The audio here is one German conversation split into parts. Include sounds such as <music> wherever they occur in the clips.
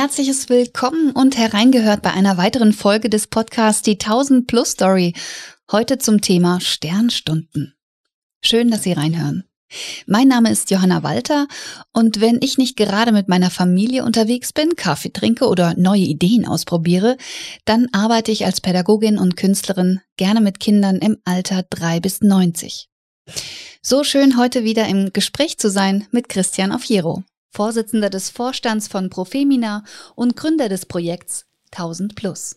herzliches Willkommen und hereingehört bei einer weiteren Folge des Podcasts Die 1000 Plus Story. Heute zum Thema Sternstunden. Schön, dass Sie reinhören. Mein Name ist Johanna Walter und wenn ich nicht gerade mit meiner Familie unterwegs bin, Kaffee trinke oder neue Ideen ausprobiere, dann arbeite ich als Pädagogin und Künstlerin gerne mit Kindern im Alter 3 bis 90. So schön heute wieder im Gespräch zu sein mit Christian Ofiero, Vorsitzender des Vorstands von Profemina und Gründer des Projekts 1000 Plus.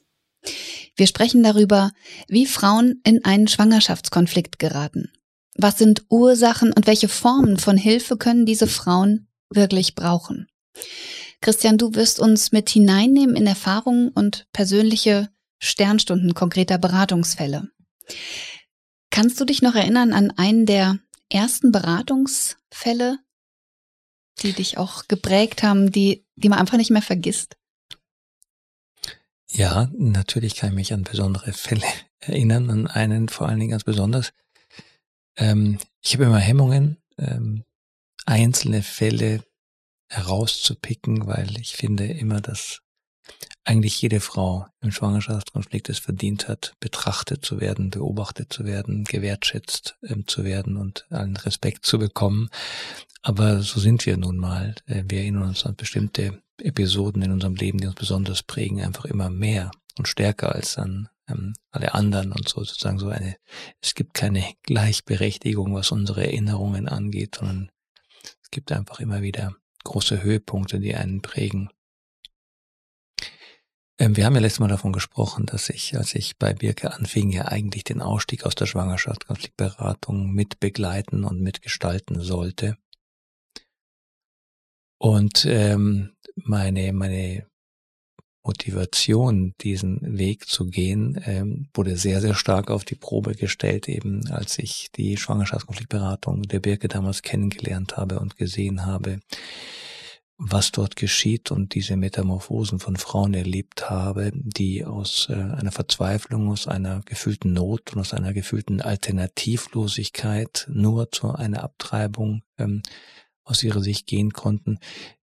Wir sprechen darüber, wie Frauen in einen Schwangerschaftskonflikt geraten was sind Ursachen und welche Formen von Hilfe können diese Frauen wirklich brauchen? Christian, du wirst uns mit hineinnehmen in Erfahrungen und persönliche Sternstunden konkreter Beratungsfälle. Kannst du dich noch erinnern an einen der ersten Beratungsfälle, die dich auch geprägt haben, die, die man einfach nicht mehr vergisst? Ja, natürlich kann ich mich an besondere Fälle <laughs> erinnern, an einen vor allen Dingen ganz besonders. Ähm, ich habe immer Hemmungen, ähm, einzelne Fälle herauszupicken, weil ich finde immer, dass eigentlich jede Frau im Schwangerschaftskonflikt es verdient hat, betrachtet zu werden, beobachtet zu werden, gewertschätzt ähm, zu werden und allen Respekt zu bekommen. Aber so sind wir nun mal. Äh, wir erinnern uns an bestimmte Episoden in unserem Leben, die uns besonders prägen, einfach immer mehr und stärker als an ähm, alle anderen und so sozusagen so eine, es gibt keine Gleichberechtigung, was unsere Erinnerungen angeht, sondern es gibt einfach immer wieder große Höhepunkte, die einen prägen. Ähm, wir haben ja letztes Mal davon gesprochen, dass ich, als ich bei Birke anfing, ja eigentlich den Ausstieg aus der Schwangerschaft, Konfliktberatung mit begleiten und mitgestalten sollte. Und ähm, meine, meine Motivation, diesen Weg zu gehen, ähm, wurde sehr, sehr stark auf die Probe gestellt, eben als ich die Schwangerschaftskonfliktberatung der Birke damals kennengelernt habe und gesehen habe, was dort geschieht und diese Metamorphosen von Frauen erlebt habe, die aus äh, einer Verzweiflung, aus einer gefühlten Not und aus einer gefühlten Alternativlosigkeit nur zu einer Abtreibung ähm, aus ihrer Sicht gehen konnten,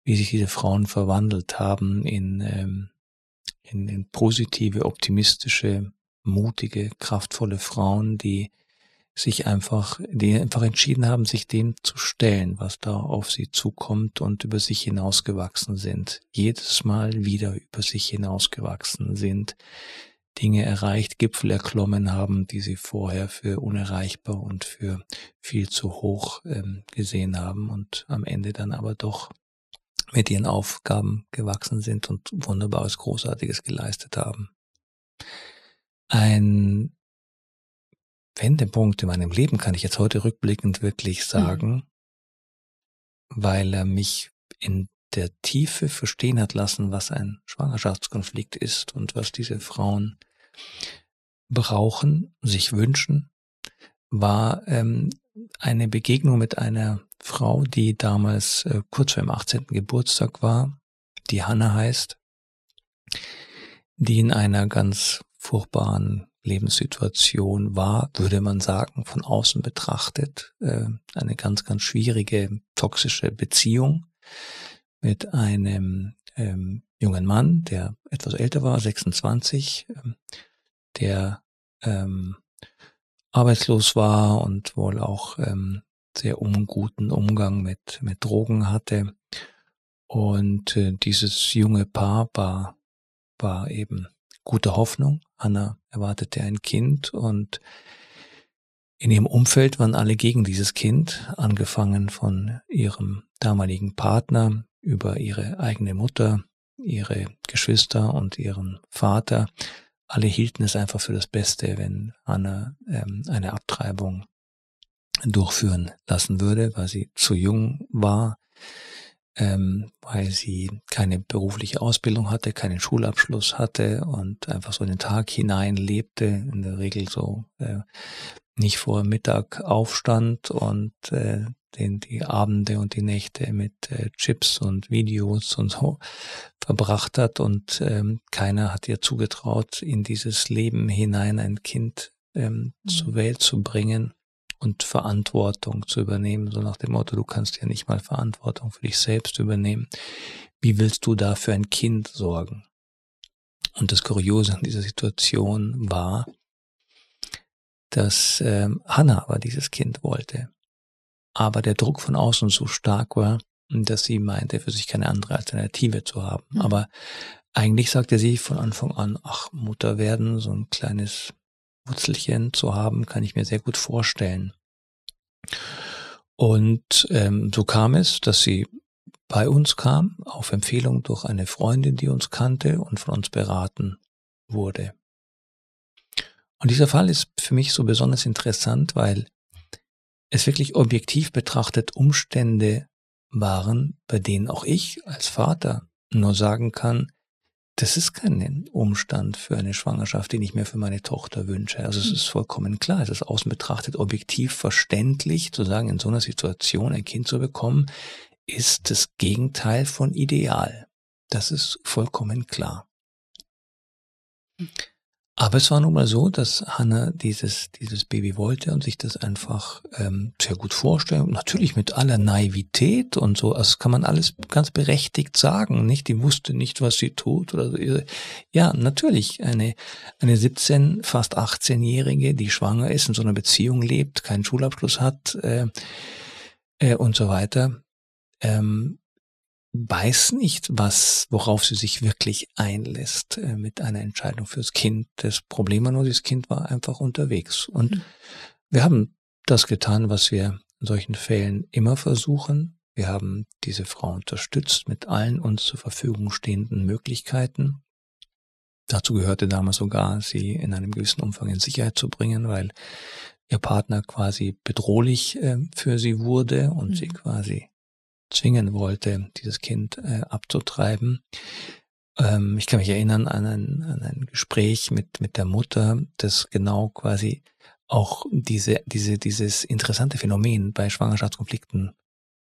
wie sich diese Frauen verwandelt haben in ähm, in, in positive, optimistische, mutige, kraftvolle Frauen, die sich einfach, die einfach entschieden haben, sich dem zu stellen, was da auf sie zukommt und über sich hinausgewachsen sind. Jedes Mal wieder über sich hinausgewachsen sind, Dinge erreicht, Gipfel erklommen haben, die sie vorher für unerreichbar und für viel zu hoch ähm, gesehen haben und am Ende dann aber doch mit ihren Aufgaben gewachsen sind und wunderbares, großartiges geleistet haben. Ein Wendepunkt in meinem Leben kann ich jetzt heute rückblickend wirklich mhm. sagen, mhm. weil er mich in der Tiefe verstehen hat lassen, was ein Schwangerschaftskonflikt ist und was diese Frauen brauchen, sich wünschen, war ähm, eine Begegnung mit einer Frau, die damals äh, kurz vor ihrem 18. Geburtstag war, die Hanna heißt, die in einer ganz furchtbaren Lebenssituation war, würde man sagen, von außen betrachtet, äh, eine ganz, ganz schwierige, toxische Beziehung mit einem ähm, jungen Mann, der etwas älter war, 26, ähm, der ähm, arbeitslos war und wohl auch sehr unguten Umgang mit, mit Drogen hatte. Und äh, dieses junge Paar war, war eben gute Hoffnung. Anna erwartete ein Kind und in ihrem Umfeld waren alle gegen dieses Kind, angefangen von ihrem damaligen Partner über ihre eigene Mutter, ihre Geschwister und ihren Vater. Alle hielten es einfach für das Beste, wenn Anna ähm, eine Abtreibung durchführen lassen würde, weil sie zu jung war, ähm, weil sie keine berufliche Ausbildung hatte, keinen Schulabschluss hatte und einfach so in den Tag hinein lebte, in der Regel so äh, nicht vor Mittag aufstand und äh, den die Abende und die Nächte mit äh, Chips und Videos und so verbracht hat und ähm, keiner hat ihr zugetraut, in dieses Leben hinein ein Kind ähm, mhm. zur Welt zu bringen und Verantwortung zu übernehmen, so nach dem Motto, du kannst ja nicht mal Verantwortung für dich selbst übernehmen. Wie willst du da für ein Kind sorgen? Und das Kuriose an dieser Situation war, dass ähm, Hannah aber dieses Kind wollte. Aber der Druck von außen so stark war, dass sie meinte, für sich keine andere Alternative zu haben. Mhm. Aber eigentlich sagte sie von Anfang an, ach, Mutter werden, so ein kleines Wurzelchen zu haben, kann ich mir sehr gut vorstellen. Und ähm, so kam es, dass sie bei uns kam, auf Empfehlung durch eine Freundin, die uns kannte und von uns beraten wurde. Und dieser Fall ist für mich so besonders interessant, weil es wirklich objektiv betrachtet Umstände waren, bei denen auch ich als Vater nur sagen kann, das ist kein Umstand für eine Schwangerschaft, den ich mir für meine Tochter wünsche. Also es hm. ist vollkommen klar, es ist außen betrachtet objektiv verständlich, zu sagen, in so einer Situation ein Kind zu bekommen, ist das Gegenteil von ideal. Das ist vollkommen klar. Aber es war nun mal so, dass Hannah dieses, dieses Baby wollte und sich das einfach ähm, sehr gut vorstellen. Natürlich mit aller Naivität und so. Das kann man alles ganz berechtigt sagen, nicht? Die wusste nicht, was sie tut oder so. Ja, natürlich. Eine, eine 17, fast 18-Jährige, die schwanger ist, in so einer Beziehung lebt, keinen Schulabschluss hat äh, äh, und so weiter. Ähm, weiß nicht, was, worauf sie sich wirklich einlässt äh, mit einer Entscheidung fürs Kind. Das Problem war nur, das Kind war einfach unterwegs. Und mhm. wir haben das getan, was wir in solchen Fällen immer versuchen. Wir haben diese Frau unterstützt mit allen uns zur Verfügung stehenden Möglichkeiten. Dazu gehörte damals sogar, sie in einem gewissen Umfang in Sicherheit zu bringen, weil ihr Partner quasi bedrohlich äh, für sie wurde und mhm. sie quasi zwingen wollte, dieses Kind äh, abzutreiben. Ähm, ich kann mich erinnern an ein, an ein Gespräch mit, mit der Mutter, das genau quasi auch diese, diese, dieses interessante Phänomen bei Schwangerschaftskonflikten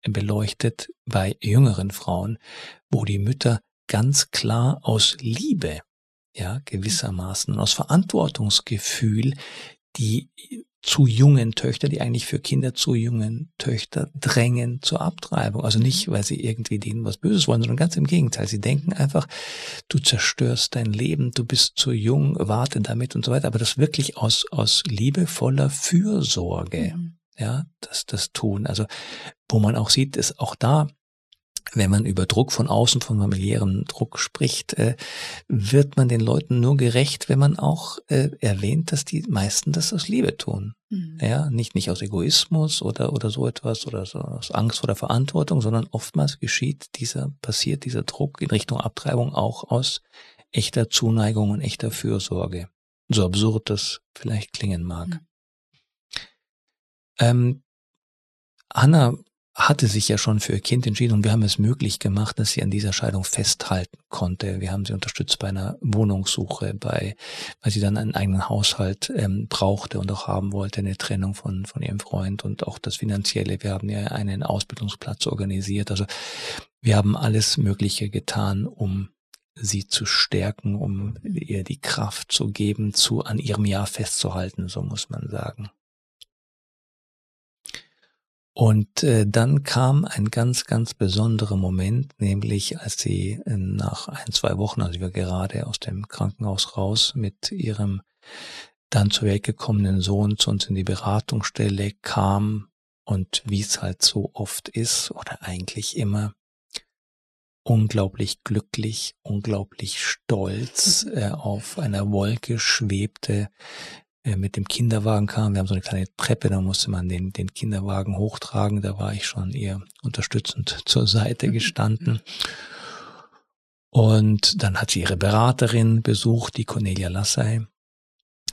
beleuchtet bei jüngeren Frauen, wo die Mütter ganz klar aus Liebe, ja, gewissermaßen, aus Verantwortungsgefühl die zu jungen Töchter, die eigentlich für Kinder zu jungen Töchter drängen zur Abtreibung. Also nicht, weil sie irgendwie denen was Böses wollen, sondern ganz im Gegenteil. Sie denken einfach, du zerstörst dein Leben, du bist zu jung, warte damit und so weiter. Aber das wirklich aus, aus liebevoller Fürsorge, mhm. ja, das, das tun. Also, wo man auch sieht, ist auch da wenn man über Druck von außen, von familiärem Druck spricht, äh, wird man den Leuten nur gerecht, wenn man auch äh, erwähnt, dass die meisten das aus Liebe tun. Mhm. Ja, nicht, nicht aus Egoismus oder, oder so etwas oder so aus Angst oder Verantwortung, sondern oftmals geschieht dieser, passiert dieser Druck in Richtung Abtreibung auch aus echter Zuneigung und echter Fürsorge. So absurd das vielleicht klingen mag. Mhm. Ähm, Anna hatte sich ja schon für ihr Kind entschieden und wir haben es möglich gemacht, dass sie an dieser Scheidung festhalten konnte. Wir haben sie unterstützt bei einer Wohnungssuche, bei, weil sie dann einen eigenen Haushalt ähm, brauchte und auch haben wollte, eine Trennung von, von ihrem Freund und auch das Finanzielle. Wir haben ja einen Ausbildungsplatz organisiert. Also wir haben alles Mögliche getan, um sie zu stärken, um ihr die Kraft zu geben, zu an ihrem Jahr festzuhalten, so muss man sagen. Und äh, dann kam ein ganz, ganz besonderer Moment, nämlich als sie äh, nach ein, zwei Wochen, also war gerade aus dem Krankenhaus raus, mit ihrem dann zur Welt gekommenen Sohn zu uns in die Beratungsstelle kam und wie es halt so oft ist oder eigentlich immer, unglaublich glücklich, unglaublich stolz äh, auf einer Wolke schwebte, äh, mit dem Kinderwagen kam. Wir haben so eine kleine Treppe, da musste man den, den Kinderwagen hochtragen. Da war ich schon eher unterstützend <laughs> zur Seite gestanden. Und dann hat sie ihre Beraterin besucht, die Cornelia Lassay.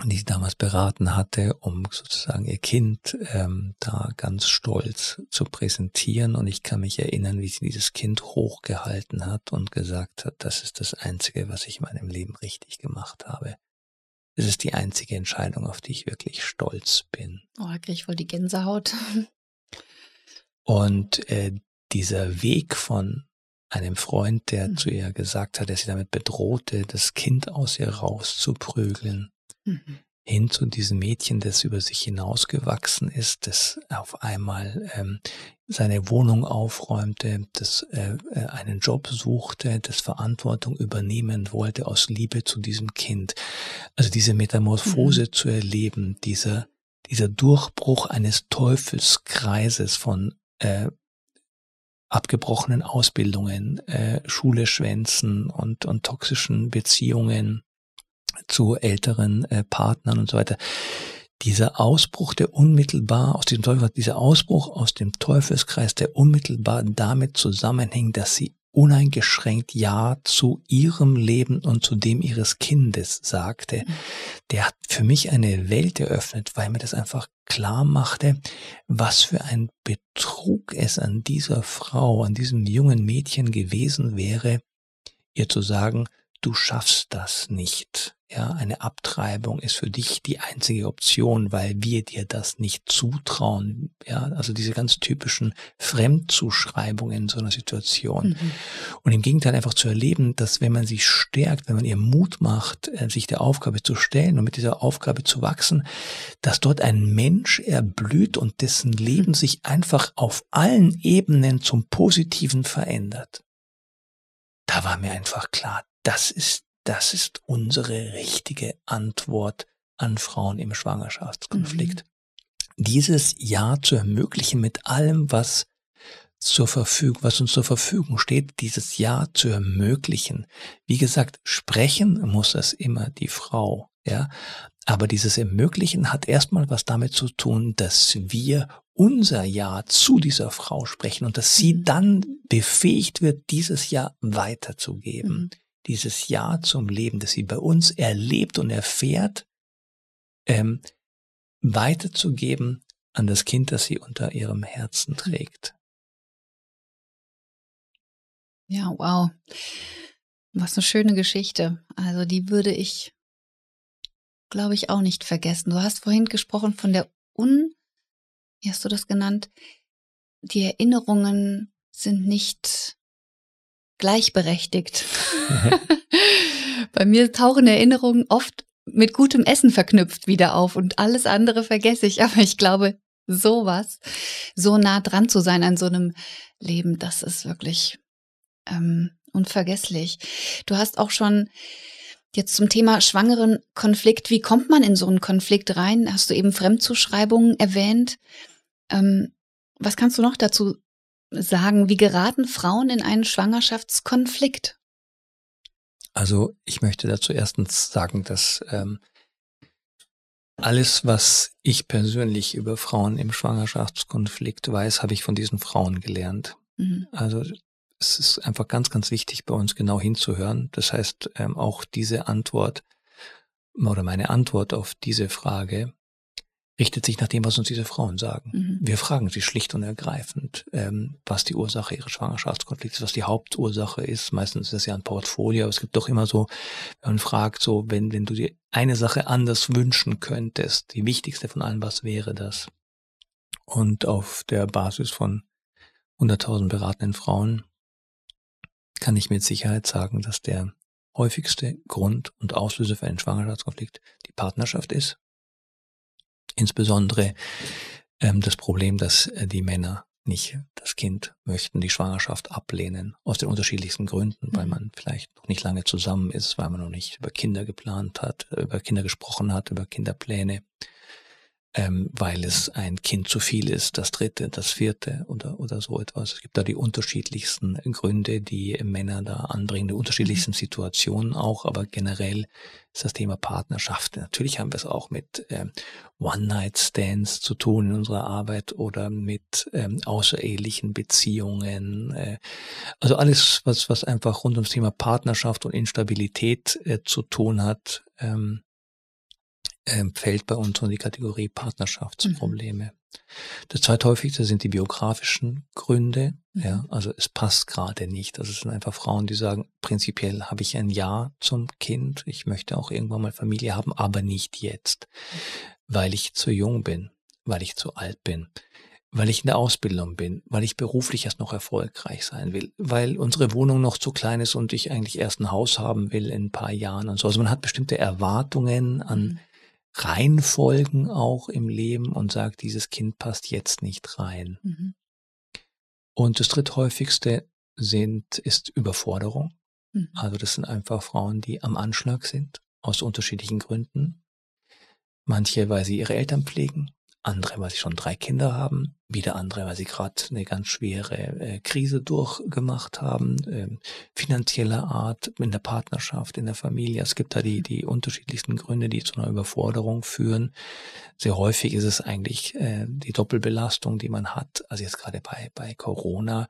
die sie damals beraten hatte, um sozusagen ihr Kind ähm, da ganz stolz zu präsentieren. Und ich kann mich erinnern, wie sie dieses Kind hochgehalten hat und gesagt hat, das ist das Einzige, was ich in meinem Leben richtig gemacht habe. Es ist die einzige Entscheidung, auf die ich wirklich stolz bin. Oh, da kriege ich voll die Gänsehaut. <laughs> Und äh, dieser Weg von einem Freund, der Mhm. zu ihr gesagt hat, der sie damit bedrohte, das Kind aus ihr rauszuprügeln, Mhm. Hin zu diesem Mädchen, das über sich hinausgewachsen ist, das auf einmal ähm, seine Wohnung aufräumte, das äh, äh, einen Job suchte, das Verantwortung übernehmen wollte aus Liebe zu diesem Kind. Also diese Metamorphose zu erleben, dieser, dieser Durchbruch eines Teufelskreises von äh, abgebrochenen Ausbildungen, äh, Schule schwänzen und, und toxischen Beziehungen zu älteren äh, Partnern und so weiter. Dieser Ausbruch, der unmittelbar aus diesem Teufel, dieser Ausbruch aus dem Teufelskreis, der unmittelbar damit zusammenhängt, dass sie uneingeschränkt Ja zu ihrem Leben und zu dem ihres Kindes sagte, der hat für mich eine Welt eröffnet, weil mir das einfach klar machte, was für ein Betrug es an dieser Frau, an diesem jungen Mädchen gewesen wäre, ihr zu sagen, du schaffst das nicht. Ja, eine Abtreibung ist für dich die einzige Option, weil wir dir das nicht zutrauen. Ja, also diese ganz typischen Fremdzuschreibungen in so einer Situation. Mhm. Und im Gegenteil einfach zu erleben, dass wenn man sie stärkt, wenn man ihr Mut macht, äh, sich der Aufgabe zu stellen und mit dieser Aufgabe zu wachsen, dass dort ein Mensch erblüht und dessen Leben sich einfach auf allen Ebenen zum Positiven verändert. Da war mir einfach klar, das ist, das ist unsere richtige Antwort an Frauen im Schwangerschaftskonflikt. Dieses Ja zu ermöglichen mit allem, was zur Verfügung, was uns zur Verfügung steht, dieses Ja zu ermöglichen. Wie gesagt, sprechen muss es immer die Frau, ja. Aber dieses Ermöglichen hat erstmal was damit zu tun, dass wir unser Ja zu dieser Frau sprechen und dass sie Mhm. dann befähigt wird, dieses Ja weiterzugeben. Mhm. Dieses Ja zum Leben, das sie bei uns erlebt und erfährt, ähm, weiterzugeben an das Kind, das sie unter ihrem Herzen trägt. Ja, wow. Was eine schöne Geschichte. Also die würde ich, glaube ich, auch nicht vergessen. Du hast vorhin gesprochen von der Un, wie hast du das genannt? Die Erinnerungen sind nicht gleichberechtigt. <laughs> Bei mir tauchen Erinnerungen oft mit gutem Essen verknüpft wieder auf und alles andere vergesse ich. <laughs> Aber ich glaube, sowas, so nah dran zu sein an so einem Leben, das ist wirklich ähm, unvergesslich. Du hast auch schon jetzt zum Thema schwangeren Konflikt, wie kommt man in so einen Konflikt rein? Hast du eben Fremdzuschreibungen erwähnt? Ähm, was kannst du noch dazu sagen? Wie geraten Frauen in einen Schwangerschaftskonflikt? Also ich möchte dazu erstens sagen, dass ähm, alles, was ich persönlich über Frauen im Schwangerschaftskonflikt weiß, habe ich von diesen Frauen gelernt. Mhm. Also es ist einfach ganz, ganz wichtig, bei uns genau hinzuhören. Das heißt, ähm, auch diese Antwort oder meine Antwort auf diese Frage richtet sich nach dem, was uns diese Frauen sagen. Mhm. Wir fragen sie schlicht und ergreifend, ähm, was die Ursache ihres Schwangerschaftskonflikts ist, was die Hauptursache ist. Meistens ist es ja ein Portfolio, aber es gibt doch immer so, man fragt, so, wenn, wenn du dir eine Sache anders wünschen könntest, die wichtigste von allen, was wäre das? Und auf der Basis von 100.000 beratenden Frauen kann ich mit Sicherheit sagen, dass der häufigste Grund und Auslöser für einen Schwangerschaftskonflikt die Partnerschaft ist. Insbesondere ähm, das Problem, dass äh, die Männer nicht das Kind möchten, die Schwangerschaft ablehnen, aus den unterschiedlichsten Gründen, weil Mhm. man vielleicht noch nicht lange zusammen ist, weil man noch nicht über Kinder geplant hat, über Kinder gesprochen hat, über Kinderpläne, ähm, weil es ein Kind zu viel ist, das dritte, das vierte oder, oder so etwas. Es gibt da die unterschiedlichsten Gründe, die Männer da anbringen, die unterschiedlichsten Situationen auch, aber generell ist das Thema Partnerschaft. Natürlich haben wir es auch mit ähm, One-Night-Stands zu tun in unserer Arbeit oder mit ähm, außerehelichen Beziehungen. Äh, also alles, was, was einfach rund ums Thema Partnerschaft und Instabilität äh, zu tun hat, ähm, ähm, fällt bei uns in die Kategorie Partnerschaftsprobleme. Mhm. Das zweithäufigste sind die biografischen Gründe. Mhm. Ja, also es passt gerade nicht. Das sind einfach Frauen, die sagen, prinzipiell habe ich ein Ja zum Kind. Ich möchte auch irgendwann mal Familie haben, aber nicht jetzt, weil ich zu jung bin, weil ich zu alt bin, weil ich in der Ausbildung bin, weil ich beruflich erst noch erfolgreich sein will, weil unsere Wohnung noch zu klein ist und ich eigentlich erst ein Haus haben will in ein paar Jahren und so. Also man hat bestimmte Erwartungen an Reihenfolgen auch im Leben und sagt, dieses Kind passt jetzt nicht rein. Mhm. Und das dritthäufigste sind, ist Überforderung. Mhm. Also das sind einfach Frauen, die am Anschlag sind, aus unterschiedlichen Gründen. Manche, weil sie ihre Eltern pflegen, andere, weil sie schon drei Kinder haben, wieder andere, weil sie gerade eine ganz schwere äh, Krise durchgemacht haben, äh, finanzieller Art, in der Partnerschaft, in der Familie. Es gibt da die, die unterschiedlichsten Gründe, die zu einer Überforderung führen. Sehr häufig ist es eigentlich äh, die Doppelbelastung, die man hat. Also jetzt gerade bei, bei Corona.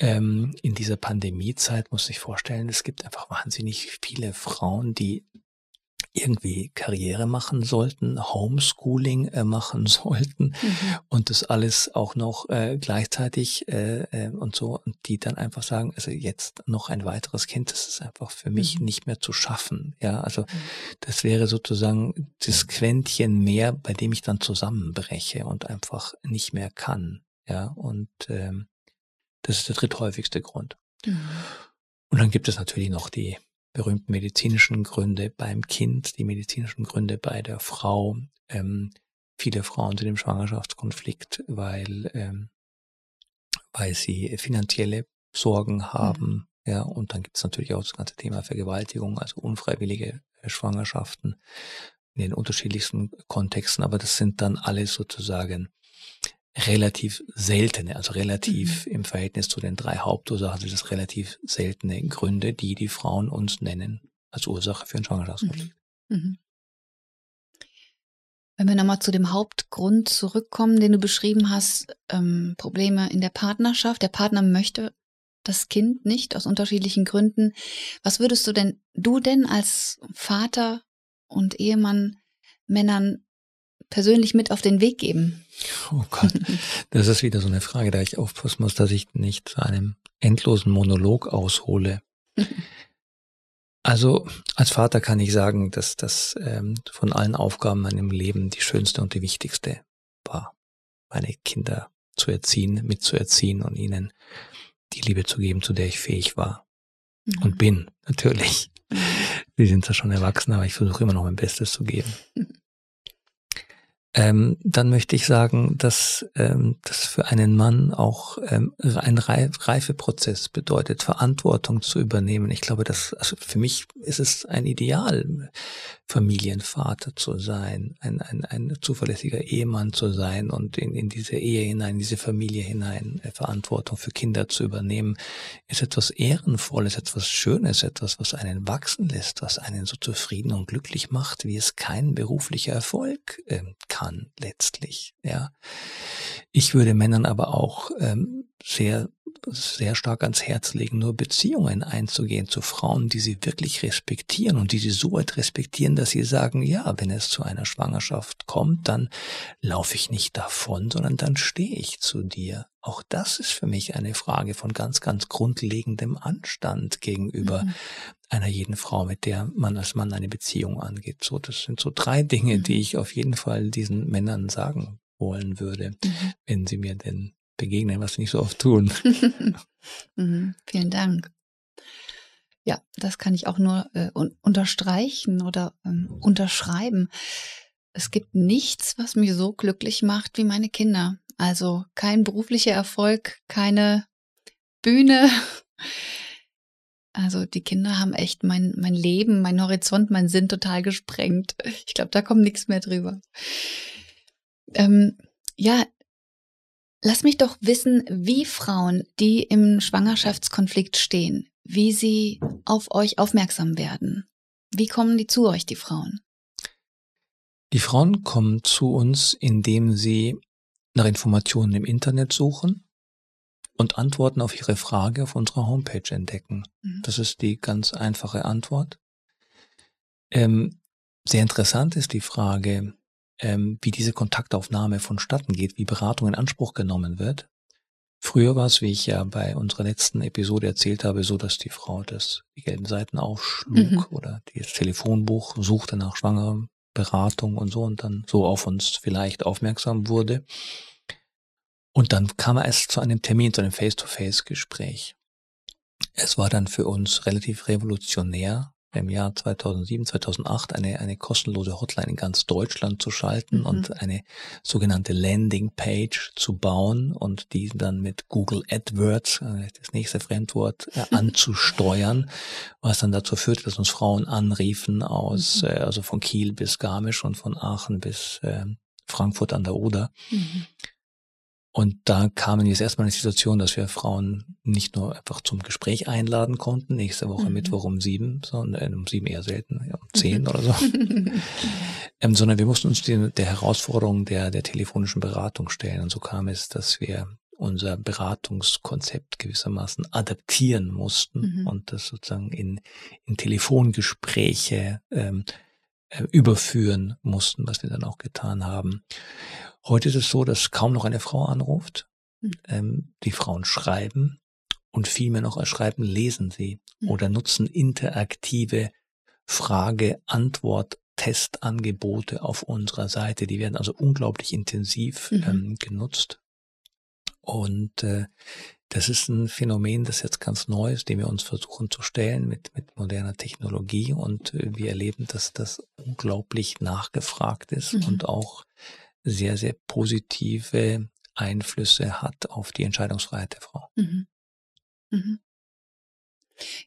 Ähm, in dieser Pandemiezeit muss ich vorstellen, es gibt einfach wahnsinnig viele Frauen, die irgendwie Karriere machen sollten, Homeschooling äh, machen <laughs> sollten mhm. und das alles auch noch äh, gleichzeitig äh, äh, und so und die dann einfach sagen, also jetzt noch ein weiteres Kind, das ist einfach für mich mhm. nicht mehr zu schaffen. Ja, also mhm. das wäre sozusagen das Quäntchen mehr, bei dem ich dann zusammenbreche und einfach nicht mehr kann. Ja, und ähm, das ist der dritthäufigste Grund. Mhm. Und dann gibt es natürlich noch die berühmten medizinischen Gründe beim Kind, die medizinischen Gründe bei der Frau. Ähm, viele Frauen sind im Schwangerschaftskonflikt, weil, ähm, weil sie finanzielle Sorgen haben. Mhm. Ja, und dann gibt es natürlich auch das ganze Thema Vergewaltigung, also unfreiwillige Schwangerschaften in den unterschiedlichsten Kontexten, aber das sind dann alles sozusagen relativ seltene, also relativ mhm. im Verhältnis zu den drei Hauptursachen sind es relativ seltene Gründe, die die Frauen uns nennen als Ursache für einen Schwangerschaftskonflikt. Mhm. mhm. Wenn wir nochmal zu dem Hauptgrund zurückkommen, den du beschrieben hast, ähm, Probleme in der Partnerschaft. Der Partner möchte das Kind nicht aus unterschiedlichen Gründen. Was würdest du denn, du denn als Vater und Ehemann Männern persönlich mit auf den Weg geben? Oh Gott, <laughs> das ist wieder so eine Frage, da ich aufpassen muss, dass ich nicht zu einem endlosen Monolog aushole. Also als Vater kann ich sagen, dass das ähm, von allen Aufgaben in meinem Leben die schönste und die wichtigste war, meine Kinder zu erziehen, mitzuerziehen und ihnen die Liebe zu geben, zu der ich fähig war mhm. und bin, natürlich. Mhm. Sie sind zwar schon erwachsen, aber ich versuche immer noch mein Bestes zu geben. Ähm, dann möchte ich sagen, dass ähm, das für einen Mann auch ähm, ein Reifeprozess bedeutet, Verantwortung zu übernehmen. Ich glaube, dass also für mich ist es ein Ideal, Familienvater zu sein, ein, ein, ein zuverlässiger Ehemann zu sein und in, in diese Ehe hinein, in diese Familie hinein äh, Verantwortung für Kinder zu übernehmen, ist etwas Ehrenvolles, etwas Schönes, etwas, was einen wachsen lässt, was einen so zufrieden und glücklich macht, wie es kein beruflicher Erfolg äh, kann kann letztlich. Ja, ich würde Männern aber auch ähm, sehr sehr stark ans Herz legen, nur Beziehungen einzugehen zu Frauen, die sie wirklich respektieren und die sie so weit respektieren, dass sie sagen, ja, wenn es zu einer Schwangerschaft kommt, dann laufe ich nicht davon, sondern dann stehe ich zu dir. Auch das ist für mich eine Frage von ganz, ganz grundlegendem Anstand gegenüber mhm. einer jeden Frau, mit der man als Mann eine Beziehung angeht. So, das sind so drei Dinge, mhm. die ich auf jeden Fall diesen Männern sagen wollen würde, mhm. wenn sie mir denn begegnen, was wir nicht so oft tun. <laughs> mhm, vielen Dank. Ja, das kann ich auch nur äh, unterstreichen oder ähm, unterschreiben. Es gibt nichts, was mich so glücklich macht wie meine Kinder. Also kein beruflicher Erfolg, keine Bühne. Also die Kinder haben echt mein, mein Leben, mein Horizont, mein Sinn total gesprengt. Ich glaube, da kommt nichts mehr drüber. Ähm, ja, Lass mich doch wissen, wie Frauen, die im Schwangerschaftskonflikt stehen, wie sie auf euch aufmerksam werden. Wie kommen die zu euch, die Frauen? Die Frauen kommen zu uns, indem sie nach Informationen im Internet suchen und Antworten auf ihre Frage auf unserer Homepage entdecken. Mhm. Das ist die ganz einfache Antwort. Ähm, sehr interessant ist die Frage, ähm, wie diese Kontaktaufnahme vonstatten geht, wie Beratung in Anspruch genommen wird. Früher war es, wie ich ja bei unserer letzten Episode erzählt habe, so, dass die Frau das, die gelben Seiten aufschlug mhm. oder das Telefonbuch suchte nach schwangerem Beratung und so und dann so auf uns vielleicht aufmerksam wurde. Und dann kam er erst zu einem Termin, zu einem Face-to-Face-Gespräch. Es war dann für uns relativ revolutionär, im Jahr 2007, 2008 eine, eine kostenlose Hotline in ganz Deutschland zu schalten mhm. und eine sogenannte Landingpage zu bauen und die dann mit Google AdWords, äh, das nächste Fremdwort, äh, <laughs> anzusteuern, was dann dazu führte, dass uns Frauen anriefen aus, mhm. äh, also von Kiel bis Garmisch und von Aachen bis äh, Frankfurt an der Oder. Mhm. Und da kamen jetzt erstmal eine Situation, dass wir Frauen nicht nur einfach zum Gespräch einladen konnten, nächste Woche mhm. Mittwoch um sieben, sondern äh, um sieben eher selten, ja, um zehn mhm. oder so, <laughs> ähm, sondern wir mussten uns die, der Herausforderung der, der telefonischen Beratung stellen. Und so kam es, dass wir unser Beratungskonzept gewissermaßen adaptieren mussten mhm. und das sozusagen in, in Telefongespräche ähm, äh, überführen mussten, was wir dann auch getan haben. Heute ist es so, dass kaum noch eine Frau anruft. Mhm. Ähm, die Frauen schreiben und vielmehr noch als Schreiben lesen sie mhm. oder nutzen interaktive Frage-Antwort-Testangebote auf unserer Seite. Die werden also unglaublich intensiv mhm. ähm, genutzt. Und äh, das ist ein Phänomen, das jetzt ganz neu ist, dem wir uns versuchen zu stellen mit, mit moderner Technologie. Und äh, wir erleben, dass das unglaublich nachgefragt ist mhm. und auch sehr, sehr positive Einflüsse hat auf die Entscheidungsfreiheit der Frau. Mhm. Mhm.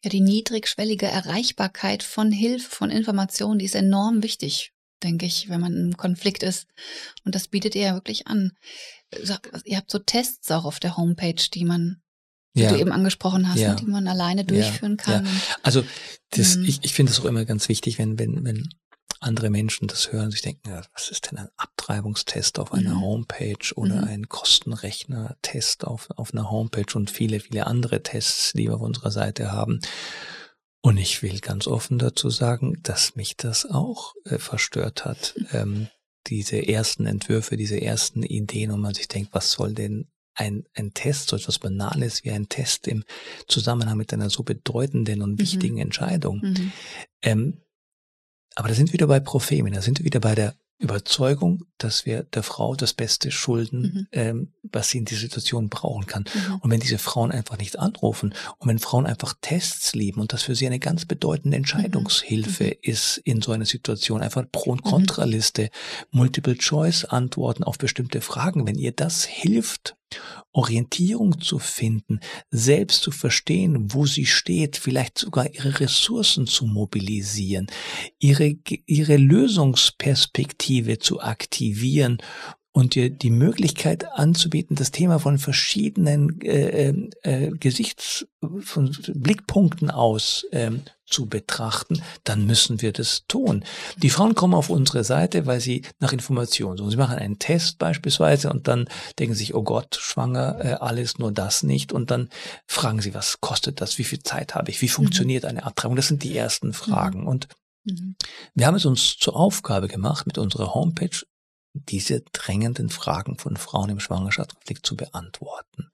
Ja, die niedrigschwellige Erreichbarkeit von Hilfe, von Informationen, die ist enorm wichtig, denke ich, wenn man im Konflikt ist. Und das bietet ihr ja wirklich an. Ihr habt so Tests auch auf der Homepage, die man, die ja. du eben angesprochen hast, ne, ja. die man alleine durchführen ja. kann. Also das, mhm. ich, ich finde es auch immer ganz wichtig, wenn, wenn, wenn andere Menschen das hören, sich denken, ja, was ist denn ein Abtreibungstest auf einer mhm. Homepage oder mhm. ein Kostenrechner-Test auf, auf einer Homepage und viele, viele andere Tests, die wir auf unserer Seite haben. Und ich will ganz offen dazu sagen, dass mich das auch äh, verstört hat. Ähm, diese ersten Entwürfe, diese ersten Ideen und man sich denkt, was soll denn ein, ein Test, so etwas Banales wie ein Test im Zusammenhang mit einer so bedeutenden und mhm. wichtigen Entscheidung. Mhm. Ähm, aber da sind wir wieder bei Prophemien, da sind wir wieder bei der Überzeugung, dass wir der Frau das Beste schulden, mhm. ähm, was sie in dieser Situation brauchen kann. Mhm. Und wenn diese Frauen einfach nicht anrufen und wenn Frauen einfach Tests lieben und das für sie eine ganz bedeutende Entscheidungshilfe mhm. mhm. ist in so einer Situation, einfach Pro- und mhm. Kontraliste, Multiple-Choice-Antworten auf bestimmte Fragen, wenn ihr das hilft, Orientierung zu finden, selbst zu verstehen, wo sie steht, vielleicht sogar ihre Ressourcen zu mobilisieren, ihre, ihre Lösungsperspektive zu aktivieren und dir die Möglichkeit anzubieten, das Thema von verschiedenen äh, äh, äh Gesichts, von Blickpunkten aus ähm, zu betrachten, dann müssen wir das tun. Die Frauen kommen auf unsere Seite, weil sie nach Informationen suchen. Sie machen einen Test beispielsweise und dann denken sich, oh Gott, schwanger, äh, alles nur das nicht. Und dann fragen sie, was kostet das? Wie viel Zeit habe ich? Wie funktioniert mhm. eine Abtreibung? Das sind die ersten Fragen. Mhm. Und mhm. wir haben es uns zur Aufgabe gemacht, mit unserer Homepage diese drängenden Fragen von Frauen im Schwangerschaftskonflikt zu beantworten.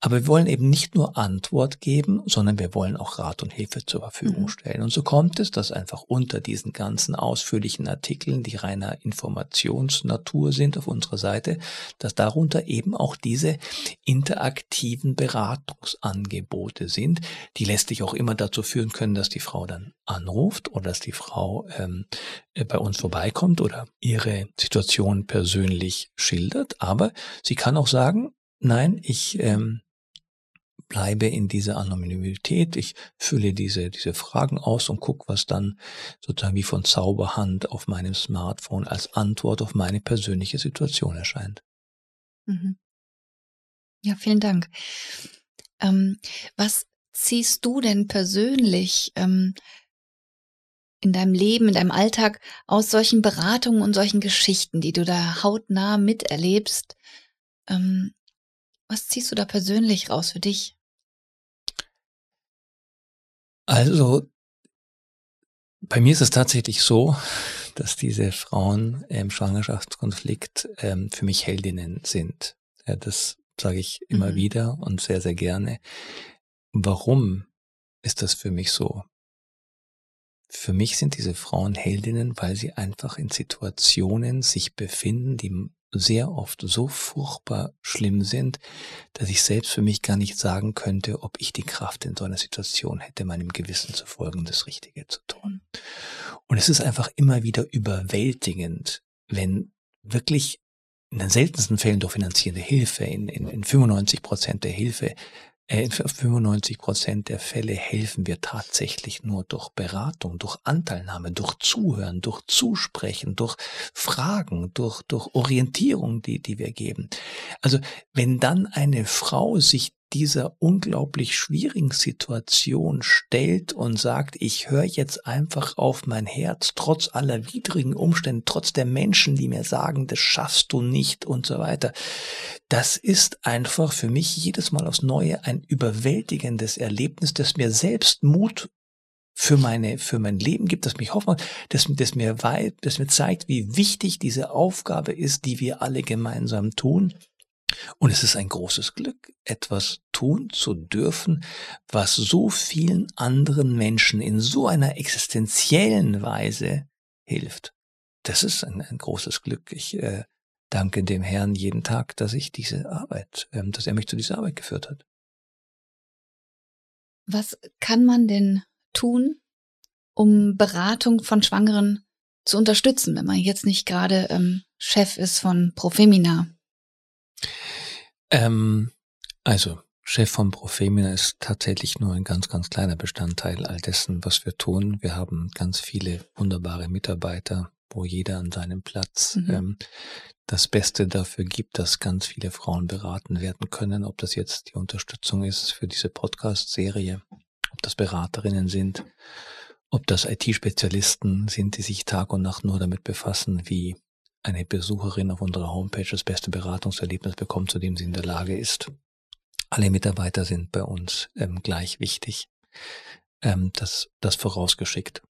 Aber wir wollen eben nicht nur Antwort geben, sondern wir wollen auch Rat und Hilfe zur Verfügung mhm. stellen. Und so kommt es, dass einfach unter diesen ganzen ausführlichen Artikeln, die reiner Informationsnatur sind auf unserer Seite, dass darunter eben auch diese interaktiven Beratungsangebote sind, die letztlich auch immer dazu führen können, dass die Frau dann anruft oder dass die Frau ähm, äh, bei uns vorbeikommt oder ihre Situation persönlich schildert. Aber sie kann auch sagen, Nein, ich ähm, bleibe in dieser Anonymität, ich fülle diese, diese Fragen aus und gucke, was dann sozusagen wie von Zauberhand auf meinem Smartphone als Antwort auf meine persönliche Situation erscheint. Mhm. Ja, vielen Dank. Ähm, was ziehst du denn persönlich ähm, in deinem Leben, in deinem Alltag aus solchen Beratungen und solchen Geschichten, die du da hautnah miterlebst? Ähm, was ziehst du da persönlich raus für dich? Also Bei mir ist es tatsächlich so, dass diese Frauen im Schwangerschaftskonflikt ähm, für mich Heldinnen sind. Ja, das sage ich immer mhm. wieder und sehr, sehr gerne. Warum ist das für mich so? Für mich sind diese Frauen Heldinnen, weil sie einfach in Situationen sich befinden, die sehr oft so furchtbar schlimm sind, dass ich selbst für mich gar nicht sagen könnte, ob ich die Kraft in so einer Situation hätte, meinem Gewissen zu folgen, das Richtige zu tun. Und es ist einfach immer wieder überwältigend, wenn wirklich in den seltensten Fällen durch finanzierende Hilfe, in, in, in 95 Prozent der Hilfe, 95 Prozent der Fälle helfen wir tatsächlich nur durch Beratung, durch Anteilnahme, durch Zuhören, durch Zusprechen, durch Fragen, durch, durch Orientierung, die, die wir geben. Also wenn dann eine Frau sich dieser unglaublich schwierigen Situation stellt und sagt, ich höre jetzt einfach auf mein Herz, trotz aller widrigen Umstände, trotz der Menschen, die mir sagen, das schaffst du nicht und so weiter. Das ist einfach für mich jedes Mal aufs Neue ein überwältigendes Erlebnis, das mir selbst Mut für meine, für mein Leben gibt, das mich hoffen, das, das mir weit, das mir zeigt, wie wichtig diese Aufgabe ist, die wir alle gemeinsam tun. Und es ist ein großes Glück, etwas tun zu dürfen, was so vielen anderen Menschen in so einer existenziellen Weise hilft. Das ist ein, ein großes Glück. Ich äh, danke dem Herrn jeden Tag, dass ich diese Arbeit, ähm, dass er mich zu dieser Arbeit geführt hat. Was kann man denn tun, um Beratung von Schwangeren zu unterstützen, wenn man jetzt nicht gerade ähm, Chef ist von Profemina? Ähm, also, Chef von Profemina ist tatsächlich nur ein ganz, ganz kleiner Bestandteil all dessen, was wir tun. Wir haben ganz viele wunderbare Mitarbeiter, wo jeder an seinem Platz mhm. ähm, das Beste dafür gibt, dass ganz viele Frauen beraten werden können, ob das jetzt die Unterstützung ist für diese Podcast-Serie, ob das Beraterinnen sind, ob das IT-Spezialisten sind, die sich Tag und Nacht nur damit befassen, wie eine Besucherin auf unserer Homepage das beste Beratungserlebnis bekommt, zu dem sie in der Lage ist. Alle Mitarbeiter sind bei uns ähm, gleich wichtig. Ähm, das, das vorausgeschickt.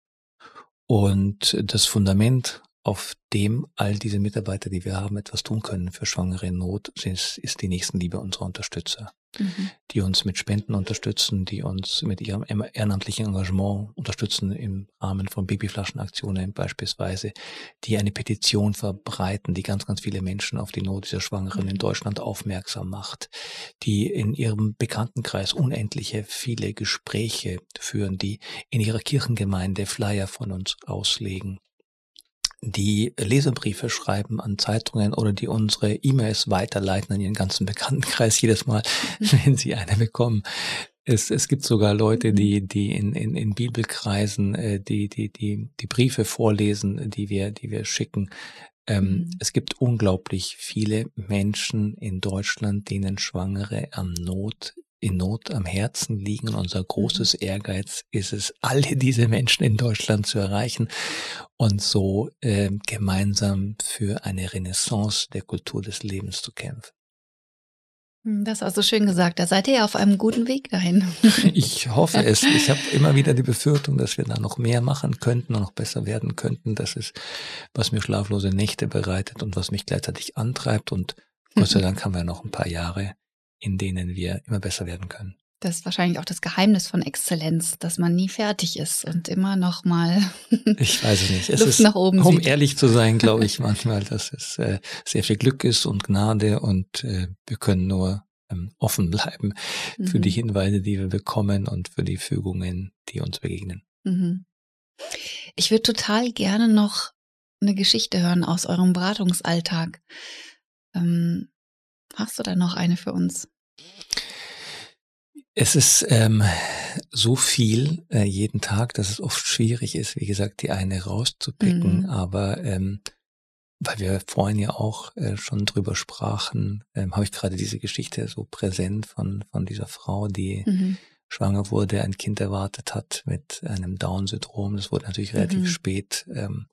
Und das Fundament auf dem all diese Mitarbeiter, die wir haben, etwas tun können für Schwangere in Not, ist, ist die Nächstenliebe unserer Unterstützer, mhm. die uns mit Spenden unterstützen, die uns mit ihrem ehrenamtlichen Engagement unterstützen im Rahmen von Babyflaschenaktionen beispielsweise, die eine Petition verbreiten, die ganz, ganz viele Menschen auf die Not dieser Schwangeren mhm. in Deutschland aufmerksam macht, die in ihrem Bekanntenkreis unendliche viele Gespräche führen, die in ihrer Kirchengemeinde Flyer von uns auslegen die Leserbriefe schreiben an Zeitungen oder die unsere E-Mails weiterleiten an ihren ganzen Bekanntenkreis jedes Mal, mhm. wenn sie eine bekommen. Es, es gibt sogar Leute, die, die in, in, in Bibelkreisen äh, die, die, die, die Briefe vorlesen, die wir, die wir schicken. Ähm, mhm. Es gibt unglaublich viele Menschen in Deutschland, denen Schwangere am Not in Not am Herzen liegen. Unser großes mhm. Ehrgeiz ist es, alle diese Menschen in Deutschland zu erreichen und so äh, gemeinsam für eine Renaissance der Kultur des Lebens zu kämpfen. Hm, das hast du schön gesagt. Da seid ihr auf einem guten Weg dahin. <laughs> Ich hoffe es. Ich habe <laughs> immer wieder die Befürchtung, dass wir da noch mehr machen könnten und noch besser werden könnten. Das ist, was mir schlaflose Nächte bereitet und was mich gleichzeitig antreibt. Und Gott sei Dank haben wir noch ein paar Jahre, in denen wir immer besser werden können. Das ist wahrscheinlich auch das Geheimnis von Exzellenz, dass man nie fertig ist und immer noch mal <laughs> ich weiß es nicht. Es Luft ist, nach oben um sieht. ehrlich zu sein, glaube ich <laughs> manchmal, dass es äh, sehr viel Glück ist und Gnade und äh, wir können nur ähm, offen bleiben mhm. für die mhm. Hinweise, die wir bekommen und für die Fügungen, die uns begegnen. Mhm. Ich würde total gerne noch eine Geschichte hören aus eurem Beratungsalltag. Ähm, Hast du da noch eine für uns? Es ist ähm, so viel äh, jeden Tag, dass es oft schwierig ist, wie gesagt, die eine rauszupicken. Mhm. Aber ähm, weil wir vorhin ja auch äh, schon drüber sprachen, ähm, habe ich gerade diese Geschichte so präsent von, von dieser Frau, die mhm. schwanger wurde, ein Kind erwartet hat mit einem Down-Syndrom. Das wurde natürlich relativ mhm. spät ähm,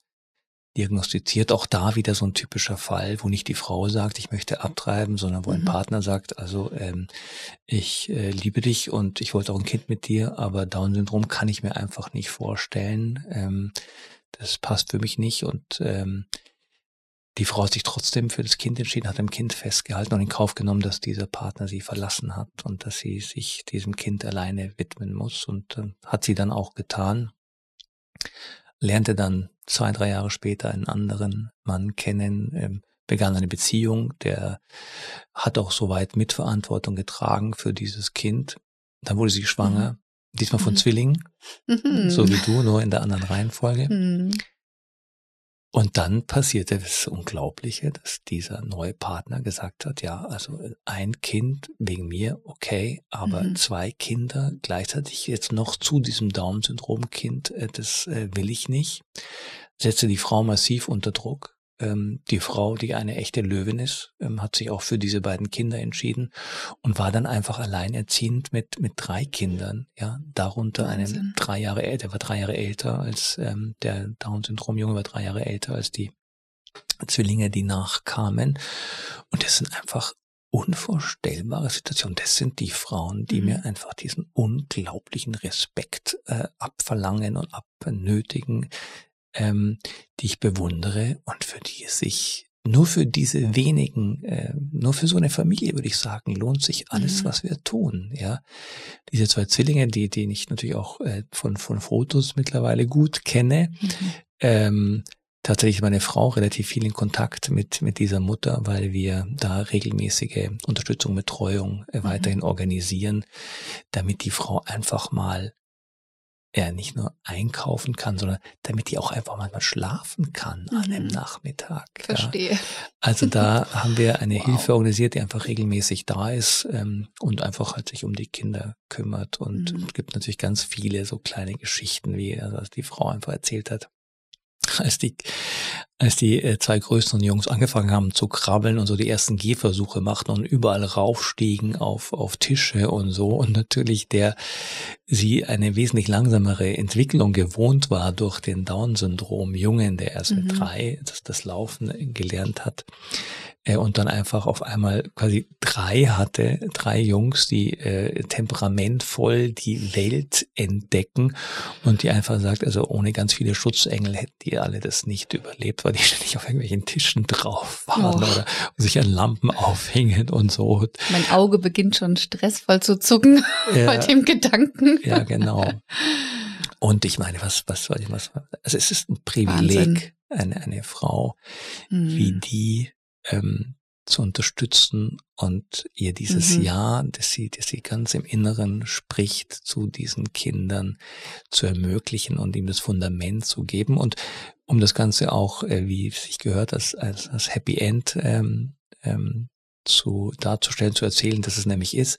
diagnostiziert. Auch da wieder so ein typischer Fall, wo nicht die Frau sagt, ich möchte abtreiben, sondern wo ein Mhm. Partner sagt, also ähm, ich äh, liebe dich und ich wollte auch ein Kind mit dir, aber Down-Syndrom kann ich mir einfach nicht vorstellen. Ähm, das passt für mich nicht und ähm, die Frau hat sich trotzdem für das Kind entschieden, hat dem Kind festgehalten und in Kauf genommen, dass dieser Partner sie verlassen hat und dass sie sich diesem Kind alleine widmen muss und äh, hat sie dann auch getan. Lernte dann zwei, drei Jahre später einen anderen Mann kennen, ähm, begann eine Beziehung, der hat auch soweit Mitverantwortung getragen für dieses Kind. Dann wurde sie schwanger, diesmal von Mhm. Zwillingen, Mhm. so wie du, nur in der anderen Reihenfolge. Und dann passierte das Unglaubliche, dass dieser neue Partner gesagt hat, ja, also ein Kind wegen mir, okay, aber Mhm. zwei Kinder gleichzeitig jetzt noch zu diesem Down-Syndrom-Kind, äh, das äh, will ich nicht. Setzte die Frau massiv unter Druck. Ähm, die Frau, die eine echte Löwin ist, ähm, hat sich auch für diese beiden Kinder entschieden und war dann einfach alleinerziehend mit, mit drei Kindern, ja, darunter einem Wahnsinn. drei Jahre älter, der war drei Jahre älter als ähm, der Down-Syndrom-Junge war drei Jahre älter als die Zwillinge, die nachkamen. Und das sind einfach unvorstellbare Situationen. Das sind die Frauen, die Mhm. mir einfach diesen unglaublichen Respekt äh, abverlangen und abnötigen, ähm, die ich bewundere und für die es sich nur für diese wenigen, äh, nur für so eine Familie würde ich sagen, lohnt sich alles, Mhm. was wir tun. Ja, diese zwei Zwillinge, die, die ich natürlich auch äh, von von Fotos mittlerweile gut kenne, Mhm. ähm, tatsächlich meine Frau relativ viel in Kontakt mit, mit dieser Mutter, weil wir da regelmäßige Unterstützung, Betreuung äh, Mhm. weiterhin organisieren, damit die Frau einfach mal ja nicht nur einkaufen kann, sondern damit die auch einfach manchmal schlafen kann an einem Mhm. Nachmittag. Ja. Verstehe. Also da <laughs> haben wir eine Wow. Hilfe organisiert, die einfach regelmäßig da ist ähm, und einfach halt sich um die Kinder kümmert. Und Mhm. es gibt natürlich ganz viele so kleine Geschichten, wie also die Frau einfach erzählt hat. <laughs> Als die, als die äh, zwei größeren Jungs angefangen haben zu krabbeln und so die ersten Gehversuche machten und überall raufstiegen auf, auf Tische und so und natürlich der sie eine wesentlich langsamere Entwicklung gewohnt war durch den Down-Syndrom-Jungen, der erst Mhm. mit drei das, das Laufen gelernt hat äh, und dann einfach auf einmal quasi drei hatte, drei Jungs, die äh, temperamentvoll die Welt entdecken und die einfach sagt, also ohne ganz viele Schutzengel hätten die alle das nicht überlebt, weil die ständig auf irgendwelchen Tischen drauf waren Oh. oder sich an Lampen aufhingen und so. Mein Auge beginnt schon stressvoll zu zucken <laughs> Ja. bei dem Gedanken. Ja, genau. <laughs> Und ich meine, was, was soll ich, was, also es ist ein Wahnsinn. Privileg, eine, eine Frau Mhm. wie die ähm, zu unterstützen und ihr dieses Mhm. Ja, das sie, das sie ganz im Inneren spricht, zu diesen Kindern zu ermöglichen und ihm das Fundament zu geben und um das Ganze auch, äh, wie es sich gehört, als, als, als Happy End ähm, ähm, zu darzustellen, zu erzählen, dass es nämlich ist.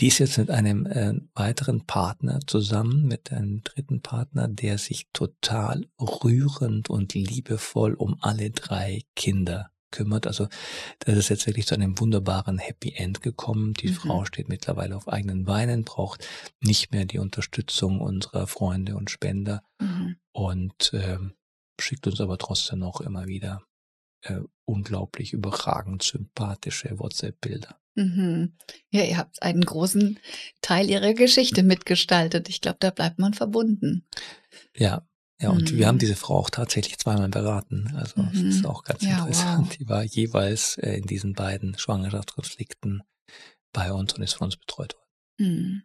Die ist jetzt mit einem äh, weiteren Partner zusammen, mit einem dritten Partner, der sich total rührend und liebevoll um alle drei Kinder kümmert. Also das ist jetzt wirklich zu einem wunderbaren Happy End gekommen. Die Mhm. Frau steht mittlerweile auf eigenen Beinen, braucht nicht mehr die Unterstützung unserer Freunde und Spender Mhm. und ähm, schickt uns aber trotzdem noch immer wieder äh, unglaublich überragend sympathische WhatsApp-Bilder. Mhm. Ja, ihr habt einen großen Teil ihrer Geschichte mitgestaltet. Ich glaube, da bleibt man verbunden. Ja, ja, und Mhm. wir haben diese Frau auch tatsächlich zweimal beraten. Also das Mhm. ist auch ganz Ja, interessant. wow. Die war jeweils äh, in diesen beiden Schwangerschaftskonflikten bei uns und ist von uns betreut worden. Mhm.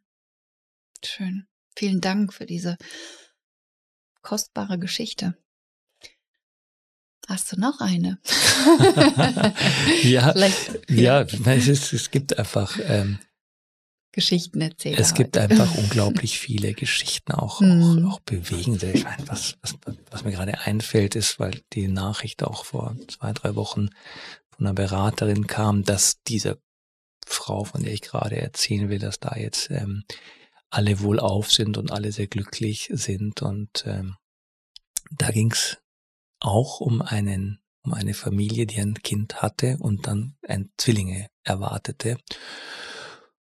Schön. Vielen Dank für diese kostbare Geschichte. Hast du noch eine? <laughs> Ja, Vielleicht ja, es, ist, es gibt einfach, ähm, Geschichten erzählen. es gibt einfach <laughs> unglaublich viele Geschichten, auch, Mhm. auch, auch bewegende. Ich meine, was, was, was mir gerade einfällt, ist, weil die Nachricht auch vor zwei, drei Wochen von einer Beraterin kam, dass diese Frau, von der ich gerade erzählen will, dass da jetzt ähm, alle wohlauf sind und alle sehr glücklich sind. Und ähm, da ging's auch um einen, um eine Familie, die ein Kind hatte und dann ein Zwillinge erwartete.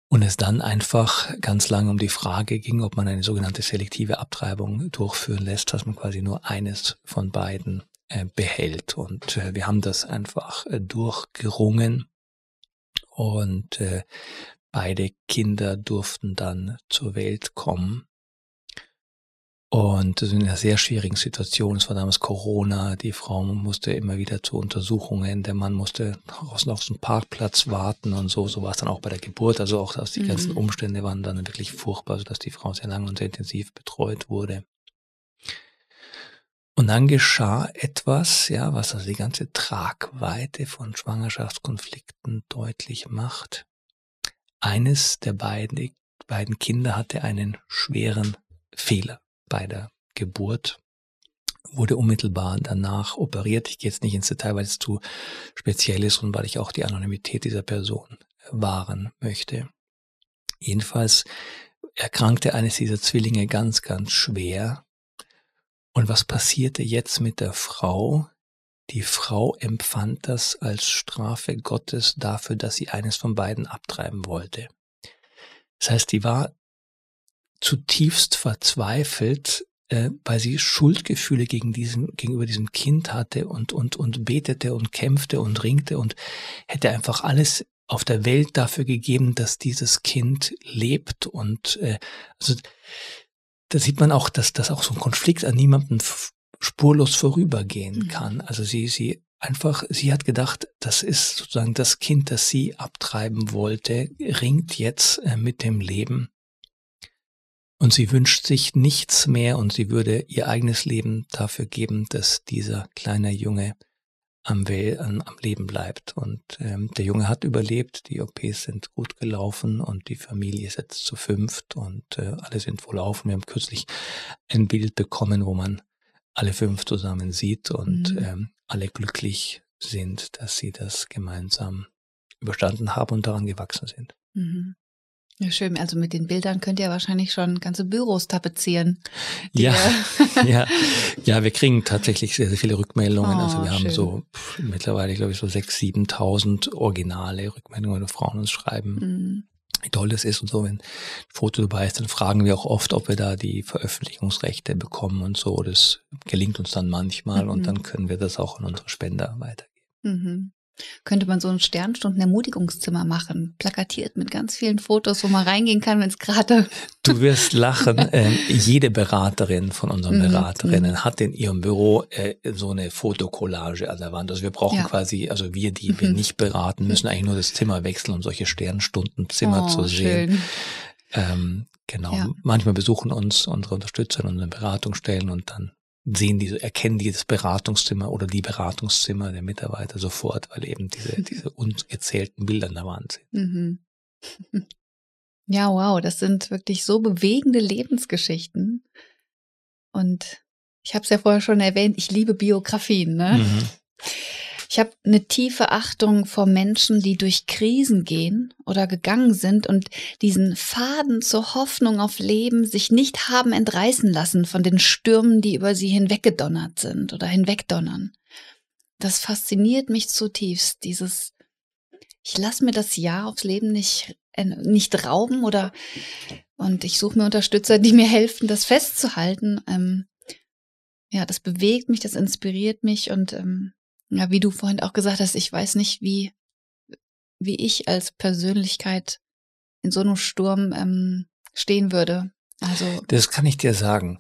Und es dann einfach ganz lange um die Frage ging, ob man eine sogenannte selektive Abtreibung durchführen lässt, dass man quasi nur eines von beiden äh, behält. Und äh, wir haben das einfach äh, durchgerungen und beide Kinder durften dann zur Welt kommen. Und das in einer sehr schwierigen Situation. Es war damals Corona. Die Frau musste immer wieder zu Untersuchungen. Der Mann musste draußen auf so einen Parkplatz warten und so. So war es dann auch bei der Geburt. Also auch dass die mhm. ganzen Umstände waren dann wirklich furchtbar, sodass die Frau sehr lange und sehr intensiv betreut wurde. Und dann geschah etwas, ja, was also die ganze Tragweite von Schwangerschaftskonflikten deutlich macht. Eines der beiden, beiden Kinder hatte einen schweren Fehler bei der Geburt, wurde unmittelbar danach operiert. Ich gehe jetzt nicht ins Detail, weil es zu speziell ist und weil ich auch die Anonymität dieser Person wahren möchte. Jedenfalls erkrankte eines dieser Zwillinge ganz, ganz schwer. Und was passierte jetzt mit der Frau? Die Frau empfand das als Strafe Gottes dafür, dass sie eines von beiden abtreiben wollte. Das heißt, die war zutiefst verzweifelt, äh, weil sie Schuldgefühle gegen diesen, gegenüber diesem Kind hatte und, und, und betete und kämpfte und ringte und hätte einfach alles auf der Welt dafür gegeben, dass dieses Kind lebt und äh, also da sieht man auch, dass das auch so ein Konflikt an niemandem spurlos vorübergehen mhm. kann. Also sie, sie einfach, sie hat gedacht, das ist sozusagen das Kind, das sie abtreiben wollte, ringt jetzt äh, mit dem Leben und sie wünscht sich nichts mehr und sie würde ihr eigenes Leben dafür geben, dass dieser kleine Junge am, am, Leben bleibt. Und ähm, der Junge hat überlebt, die OPs sind gut gelaufen und die Familie ist jetzt zu fünft und äh, alle sind wohl auf. Wir haben kürzlich ein Bild bekommen, wo man alle fünf zusammen sieht und mhm. ähm, alle glücklich sind, dass sie das gemeinsam überstanden haben und daran gewachsen sind. Mhm. Ja, schön. Also mit den Bildern könnt ihr wahrscheinlich schon ganze Büros tapezieren. Ja, <laughs> ja, <laughs> ja, wir kriegen tatsächlich sehr, sehr viele Rückmeldungen. Oh, also wir haben so pff, mittlerweile, glaube ich, so sechs, siebentausend originale Rückmeldungen, wo Frauen uns schreiben. Mhm. Wie toll das ist und so, wenn ein Foto dabei ist, dann fragen wir auch oft, ob wir da die Veröffentlichungsrechte bekommen und so. Das gelingt uns dann manchmal mhm. und dann können wir das auch an unsere Spender weitergeben. Mhm könnte man so ein Sternstunden-Ermutigungszimmer machen, plakatiert mit ganz vielen Fotos, wo man reingehen kann, wenn es gerade. <laughs> Du wirst lachen. ähm, jede Beraterin von unseren mhm, Beraterinnen mhm. hat in ihrem Büro äh, so eine Fotokollage an der Wand. Also wir brauchen ja. quasi, also wir, die wir mhm. nicht beraten, müssen <laughs> eigentlich nur das Zimmer wechseln, um solche Sternstundenzimmer oh, zu sehen. Ähm, genau. Ja. Manchmal besuchen uns unsere Unterstützer in unseren Beratungsstellen und dann sehen diese, erkennen dieses Beratungszimmer oder die Beratungszimmer der Mitarbeiter sofort, weil eben diese, <laughs> diese ungezählten Bilder an der Wand sind. Mhm. <laughs> Ja, wow, das sind wirklich so bewegende Lebensgeschichten. Und ich habe es ja vorher schon erwähnt, ich liebe Biografien. Ne? Mhm. Ich habe eine tiefe Achtung vor Menschen, die durch Krisen gehen oder gegangen sind und diesen Faden zur Hoffnung auf Leben sich nicht haben entreißen lassen von den Stürmen, die über sie hinweggedonnert sind oder hinwegdonnern. Das fasziniert mich zutiefst, dieses ich lasse mir das Jahr aufs Leben nicht äh, nicht rauben oder und ich suche mir Unterstützer, die mir helfen, das festzuhalten. Ähm, ja, das bewegt mich, das inspiriert mich und ähm, ja, wie du vorhin auch gesagt hast, ich weiß nicht, wie, wie ich als Persönlichkeit in so einem Sturm ähm, stehen würde. Also. Das kann ich dir sagen.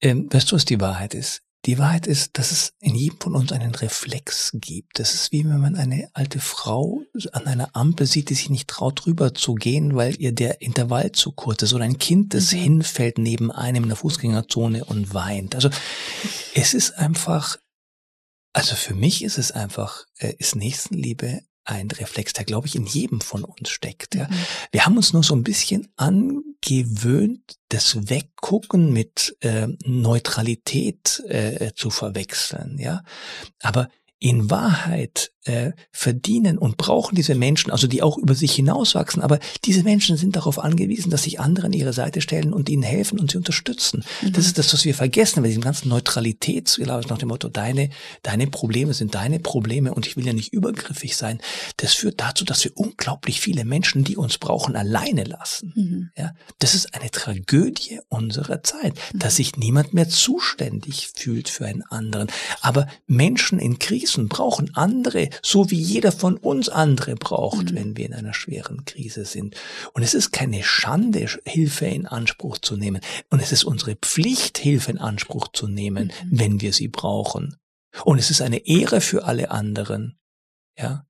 Ähm, weißt du, was die Wahrheit ist? Die Wahrheit ist, dass es in jedem von uns einen Reflex gibt. Das ist wie wenn man eine alte Frau an einer Ampel sieht, die sich nicht traut, rüber zu gehen, weil ihr der Intervall zu kurz ist. Oder ein Kind, das mhm. hinfällt neben einem in der Fußgängerzone und weint. Also es ist einfach also für mich ist es einfach, äh, ist Nächstenliebe ein Reflex, der, glaube ich, in jedem von uns steckt. Ja. Mhm. Wir haben uns nur so ein bisschen angewöhnt, das Weggucken mit äh, Neutralität äh, zu verwechseln. Ja, aber in Wahrheit äh, verdienen und brauchen diese Menschen, also die auch über sich hinauswachsen. Aber diese Menschen sind darauf angewiesen, dass sich andere an ihre Seite stellen und ihnen helfen und sie unterstützen. Mhm. Das ist das, was wir vergessen bei diesem ganzen Neutralitätsgelaber nach dem Motto, deine, deine Probleme sind deine Probleme und ich will ja nicht übergriffig sein. Das führt dazu, dass wir unglaublich viele Menschen, die uns brauchen, alleine lassen. Mhm. Ja, das ist eine Tragödie unserer Zeit, mhm. dass sich niemand mehr zuständig fühlt für einen anderen. Aber Menschen in Krisen brauchen andere, so wie jeder von uns andere braucht, mhm. wenn wir in einer schweren Krise sind. Und es ist keine Schande, Hilfe in Anspruch zu nehmen. Und es ist unsere Pflicht, Hilfe in Anspruch zu nehmen, mhm. wenn wir sie brauchen. Und es ist eine Ehre für alle anderen, ja,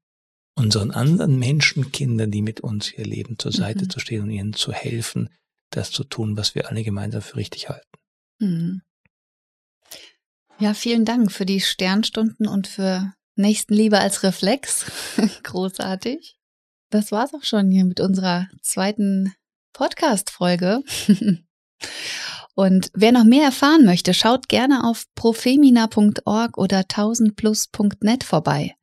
unseren anderen Menschenkindern, die mit uns hier leben, zur Seite mhm. zu stehen und ihnen zu helfen, das zu tun, was wir alle gemeinsam für richtig halten. Mhm. Ja, vielen Dank für die Sternstunden und für Nächstenliebe als Reflex. <laughs> Großartig. Das war's auch schon hier mit unserer zweiten Podcast-Folge. <laughs> Und wer noch mehr erfahren möchte, schaut gerne auf profemina.org oder 1000plus.net vorbei.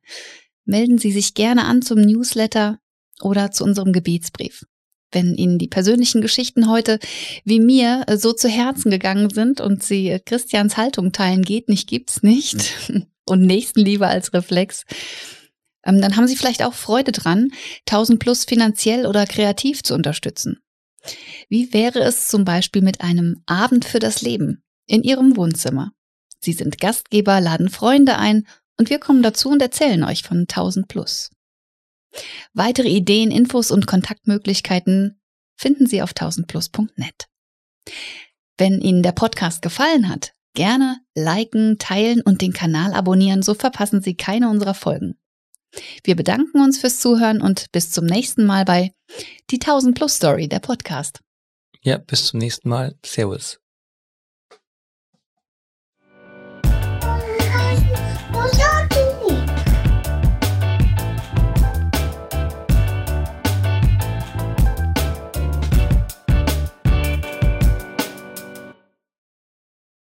Melden Sie sich gerne an zum Newsletter oder zu unserem Gebetsbrief. Wenn Ihnen die persönlichen Geschichten heute wie mir so zu Herzen gegangen sind und Sie Christians Haltung teilen, geht nicht, gibt's nicht <laughs> und Nächstenliebe als Reflex, ähm, dann haben Sie vielleicht auch Freude dran, 1000 Plus finanziell oder kreativ zu unterstützen. Wie wäre es zum Beispiel mit einem Abend für das Leben in Ihrem Wohnzimmer? Sie sind Gastgeber, laden Freunde ein und wir kommen dazu und erzählen euch von 1000 Plus. Weitere Ideen, Infos und Kontaktmöglichkeiten finden Sie auf 1000plus.net. Wenn Ihnen der Podcast gefallen hat, Gerne liken, teilen und den Kanal abonnieren, so verpassen Sie keine unserer Folgen. Wir bedanken uns fürs Zuhören und bis zum nächsten Mal bei Die 1000 Plus Story, der Podcast. Ja, bis zum nächsten Mal. Servus.